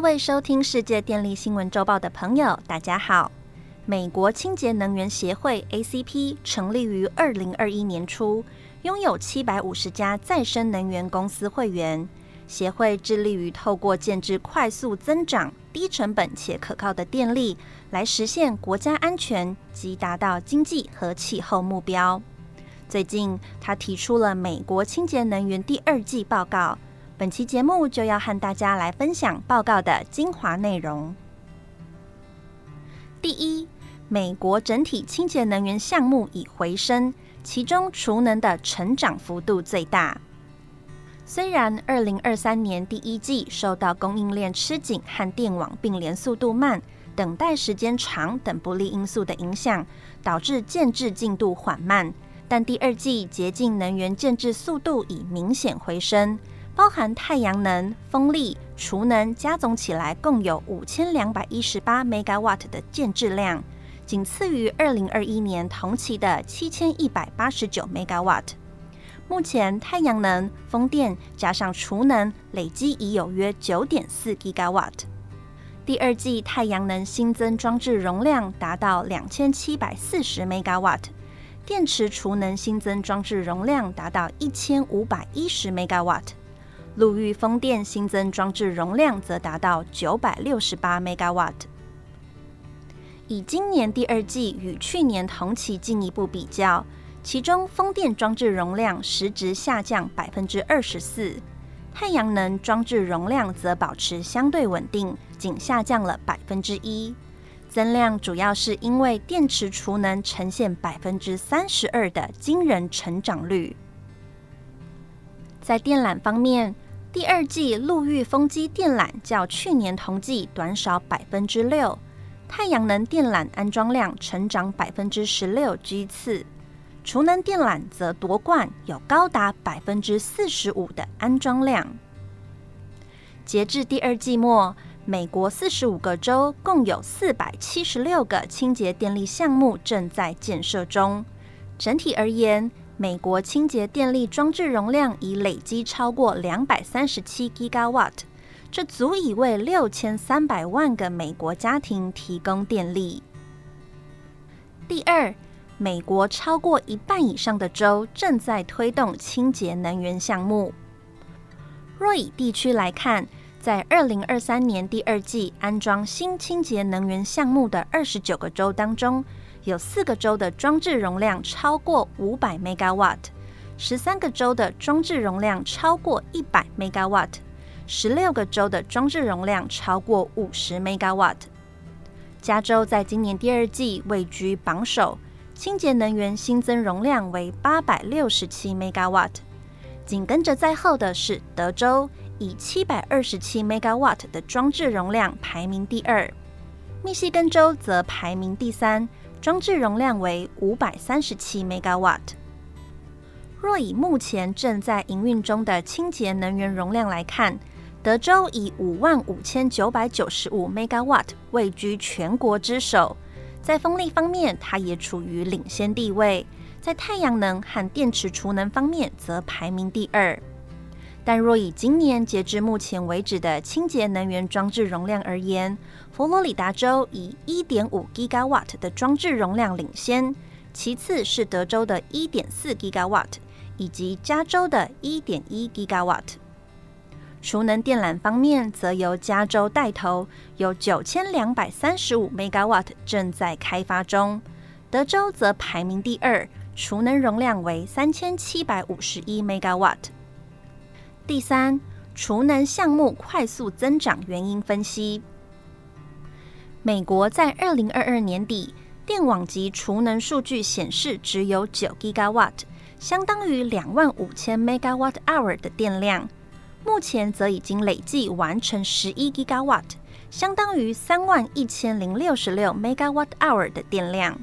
各位收听世界电力新闻周报的朋友，大家好。美国清洁能源协会 （ACP） 成立于二零二一年初，拥有七百五十家再生能源公司会员。协会致力于透过建制快速增长、低成本且可靠的电力，来实现国家安全及达到经济和气候目标。最近，他提出了美国清洁能源第二季报告。本期节目就要和大家来分享报告的精华内容。第一，美国整体清洁能源项目已回升，其中储能的成长幅度最大。虽然二零二三年第一季受到供应链吃紧和电网并联速度慢、等待时间长等不利因素的影响，导致建制进度缓慢，但第二季洁净能源建制速度已明显回升。包含太阳能、风力、储能加总起来，共有五千两百一十八 megawatt 的建制量，仅次于二零二一年同期的七千一百八十九 megawatt。目前，太阳能、风电加上储能，累积已有约九点四 gigawatt。第二季太阳能新增装置容量达到两千七百四十 megawatt，电池储能新增装置容量达到一千五百一十 megawatt。陆域风电新增装置容量则达到九百六十八 megawatt。以今年第二季与去年同期进一步比较，其中风电装置容量实质下降百分之二十四，太阳能装置容量则保持相对稳定，仅下降了百分之一。增量主要是因为电池储能呈现百分之三十二的惊人成长率。在电缆方面，第二季陆域风机电缆较去年同季短少百分之六，太阳能电缆安装量成长百分之十六居次，储能电缆则夺冠，有高达百分之四十五的安装量。截至第二季末，美国四十五个州共有四百七十六个清洁电力项目正在建设中。整体而言，美国清洁电力装置容量已累积超过两百三十七 gigawatt，这足以为六千三百万个美国家庭提供电力。第二，美国超过一半以上的州正在推动清洁能源项目。若以地区来看，在二零二三年第二季安装新清洁能源项目的二十九个州当中，有四个州的装置容量超过五百 megawatt，十三个州的装置容量超过一百 megawatt，十六个州的装置容量超过五十 megawatt。加州在今年第二季位居榜首，清洁能源新增容量为八百六十七 megawatt。紧跟着在后的是德州，以七百二十七 megawatt 的装置容量排名第二，密西根州则排名第三。装置容量为五百三十七 megawatt。若以目前正在营运中的清洁能源容量来看，德州以五万五千九百九十五 megawatt 位居全国之首。在风力方面，它也处于领先地位；在太阳能和电池储能方面，则排名第二。但若以今年截至目前为止的清洁能源装置容量而言，佛罗里达州以一点五 gigawatt 的装置容量领先，其次是德州的一点四 gigawatt，以及加州的一点一 gigawatt。储能电缆方面，则由加州带头，有九千两百三十五 megawatt 正在开发中，德州则排名第二，储能容量为三千七百五十一 megawatt。第三，储能项目快速增长原因分析。美国在二零二二年底电网及储能数据显示，只有九 gigawatt，相当于两万五千 megawatt hour 的电量。目前则已经累计完成十一 gigawatt，相当于三万一千零六十六 megawatt hour 的电量。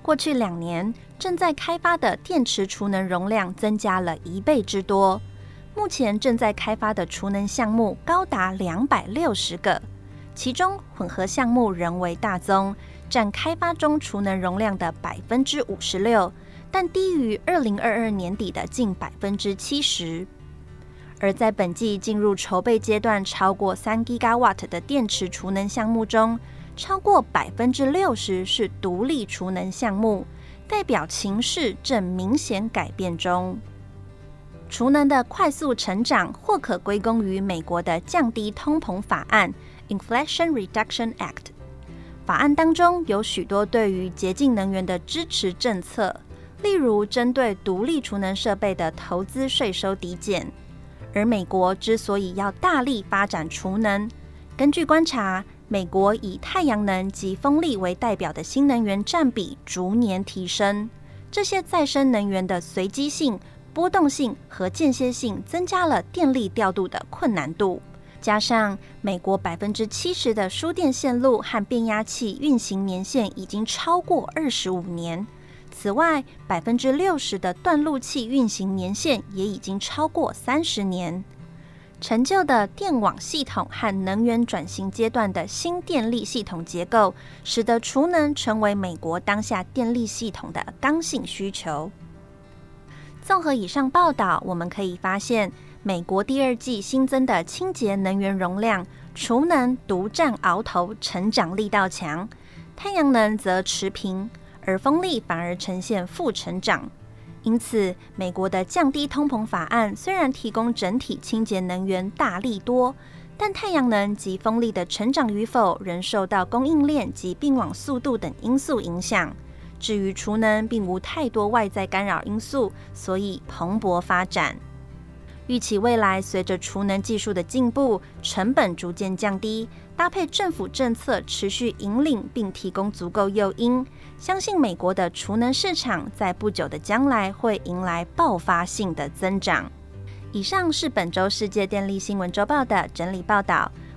过去两年正在开发的电池储能容量增加了一倍之多。目前正在开发的储能项目高达两百六十个，其中混合项目仍为大宗，占开发中储能容量的百分之五十六，但低于二零二二年底的近百分之七十。而在本季进入筹备阶段超过三 gigawatt 的电池储能项目中，超过百分之六十是独立储能项目，代表情势正明显改变中。储能的快速成长或可归功于美国的降低通膨法案 （Inflation Reduction Act）。法案当中有许多对于洁净能源的支持政策，例如针对独立储能设备的投资税收抵减。而美国之所以要大力发展储能，根据观察，美国以太阳能及风力为代表的新能源占比逐年提升，这些再生能源的随机性、波动性和间歇性增加了电力调度的困难度。加上美国百分之七十的输电线路和变压器运行年限已经超过二十五年。此外，百分之六十的断路器运行年限也已经超过三十年。陈旧的电网系统和能源转型阶段的新电力系统结构，使得储能成为美国当下电力系统的刚性需求。综合以上报道，我们可以发现，美国第二季新增的清洁能源容量，储能独占鳌头，成长力道强；太阳能则持平。而风力反而呈现负成长，因此美国的降低通膨法案虽然提供整体清洁能源大力多，但太阳能及风力的成长与否仍受到供应链及并网速度等因素影响。至于储能，并无太多外在干扰因素，所以蓬勃发展。预期未来随着储能技术的进步，成本逐渐降低，搭配政府政策持续引领并提供足够诱因，相信美国的储能市场在不久的将来会迎来爆发性的增长。以上是本周世界电力新闻周报的整理报道。